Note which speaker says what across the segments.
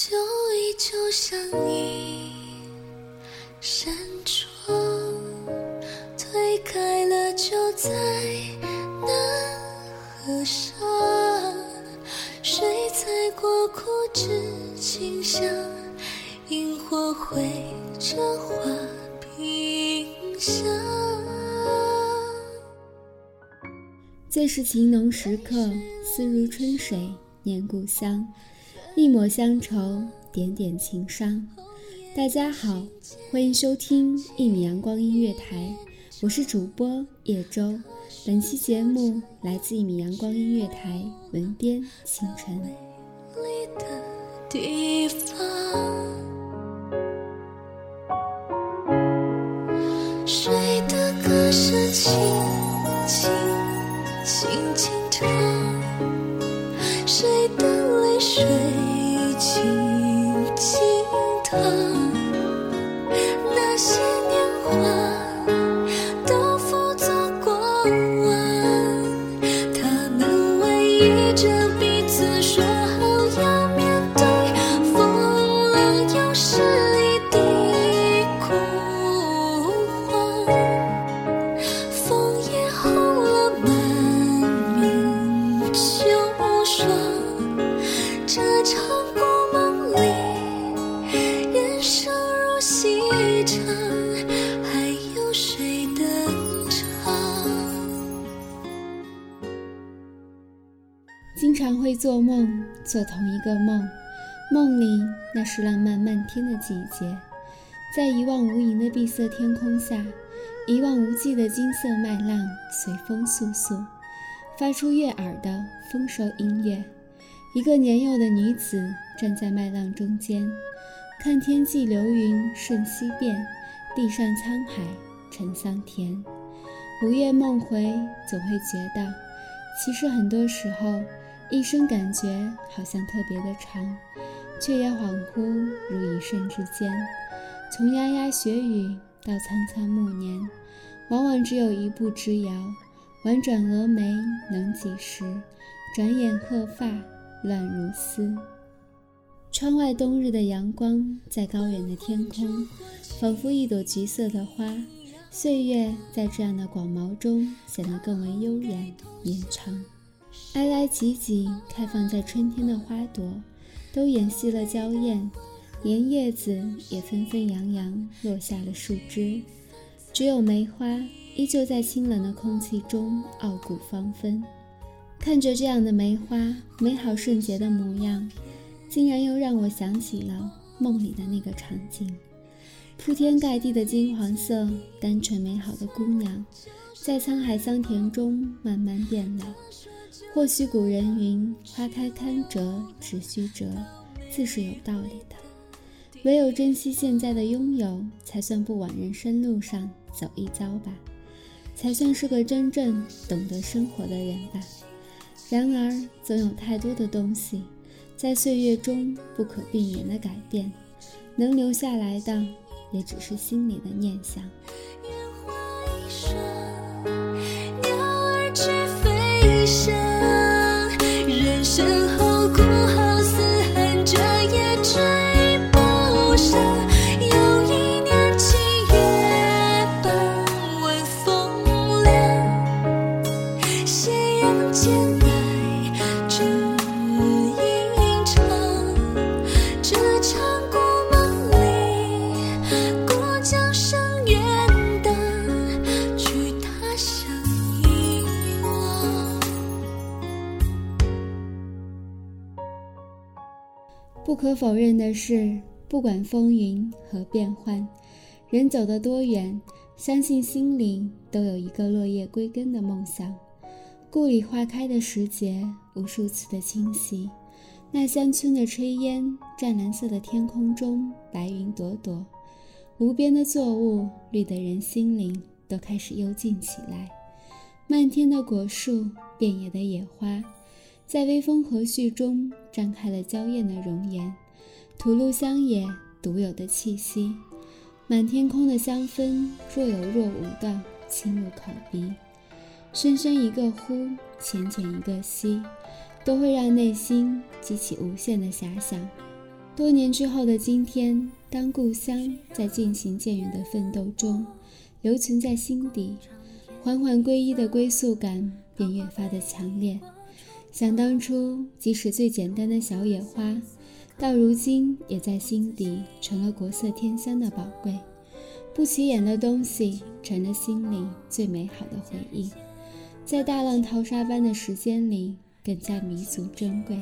Speaker 1: 就依旧像你，扇窗推开了，就在那河上，水彩过枯枝清香，萤火绘着画屏香。
Speaker 2: 最是情浓时刻，思如春水，念故乡。一抹乡愁，点点情伤。大家好，欢迎收听一米阳光音乐台，我是主播叶舟。本期节目来自一米阳光音乐台，文编清晨。
Speaker 1: 水的歌声轻轻轻轻水轻轻淌，那些年华都付作过往，他们偎依着彼此，说好要面对风浪。有时。
Speaker 2: 常会？做梦，做同一个梦，梦里那是浪漫漫天的季节，在一望无垠的碧色天空下，一望无际的金色麦浪随风簌簌，发出悦耳的丰收音乐。一个年幼的女子站在麦浪中间，看天际流云瞬息变，地上沧海成桑田。午夜梦回，总会觉得，其实很多时候。一生感觉好像特别的长，却也恍惚如一瞬之间。从牙牙学语到苍苍暮年，往往只有一步之遥。婉转蛾眉能几时？转眼鹤发乱如丝。窗外冬日的阳光在高远的天空，仿佛一朵橘色的花。岁月在这样的广袤中显得更为悠远绵长。挨挨挤挤开放在春天的花朵，都掩熄了娇艳，连叶子也纷纷扬扬落下了树枝，只有梅花依旧在清冷的空气中傲骨芳芬。看着这样的梅花美好圣洁的模样，竟然又让我想起了梦里的那个场景：铺天盖地的金黄色，单纯美好的姑娘，在沧海桑田中慢慢变老。或许古人云：“花开堪折直须折”，自是有道理的。唯有珍惜现在的拥有，才算不往人生路上走一遭吧，才算是个真正懂得生活的人吧。然而，总有太多的东西，在岁月中不可避免的改变，能留下来的，也只是心里的念想。
Speaker 1: 人间爱这场故梦里，过江
Speaker 2: 不可否认的是，不管风云和变幻，人走得多远，相信心里都有一个落叶归根的梦想。故里花开的时节，无数次的侵袭，那乡村的炊烟，湛蓝色的天空中，白云朵朵，无边的作物，绿得人心灵都开始幽静起来。漫天的果树，遍野的野花，在微风和煦中张开了娇艳的容颜，吐露乡野独有的气息。满天空的香氛，若有若无的沁入口鼻。深深一个呼，浅浅一个吸，都会让内心激起无限的遐想。多年之后的今天，当故乡在渐行渐远的奋斗中留存在心底，缓缓归依的归宿感便越发的强烈。想当初，即使最简单的小野花，到如今也在心底成了国色天香的宝贵。不起眼的东西，成了心里最美好的回忆。在大浪淘沙般的时间里，更加弥足珍贵。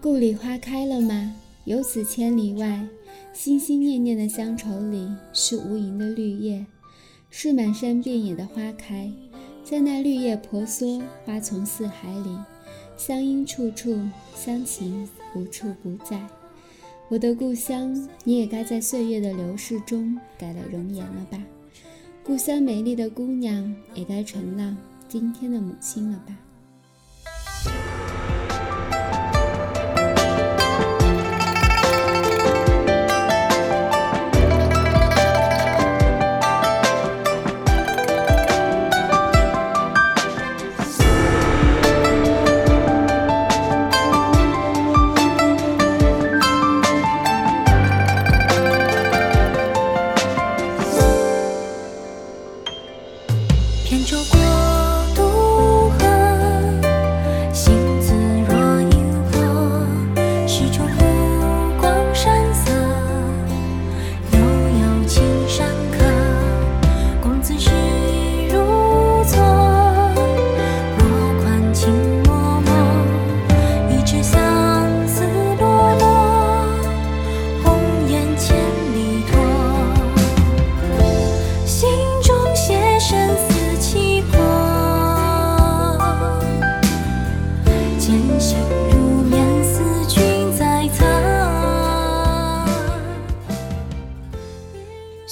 Speaker 2: 故里花开了吗？游子千里外，心心念念的乡愁里，是无垠的绿叶，是满山遍野的花开。在那绿叶婆娑、花丛四海里，乡音处处，乡情无处不在。我的故乡，你也该在岁月的流逝中改了容颜了吧？故乡美丽的姑娘，也该成了。今天的母亲了吧？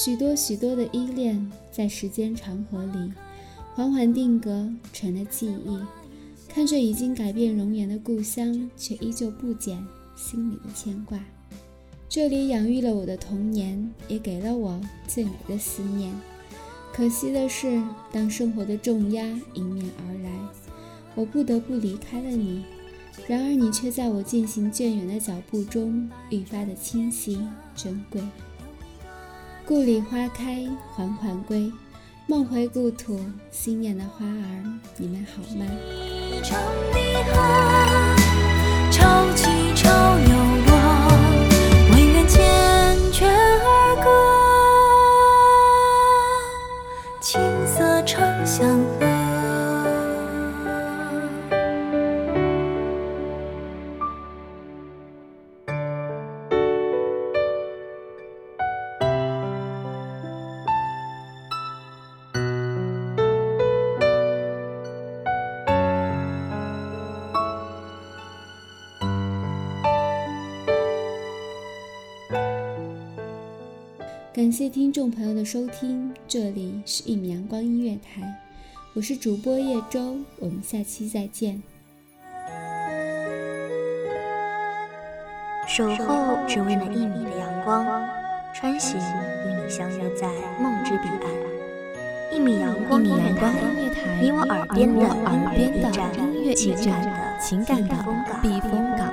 Speaker 2: 许多许多的依恋，在时间长河里缓缓定格，成了记忆。看着已经改变容颜的故乡，却依旧不减心里的牵挂。这里养育了我的童年，也给了我最美的思念。可惜的是，当生活的重压迎面而来，我不得不离开了你。然而，你却在我渐行渐远的脚步中愈发的清晰珍贵。故里花开，缓缓归，梦回故土，心念的花儿，你们好吗？潮起潮又落，唯愿缱绻而歌，青色长相和。感谢听众朋友的收听，这里是一米阳光音乐台，我是主播叶舟，我们下期再见。
Speaker 3: 守候只为那一米的阳光，穿行与你相约在梦之彼岸。一米阳光音乐台，你我耳边的耳边的音乐驿站，情感的避风港。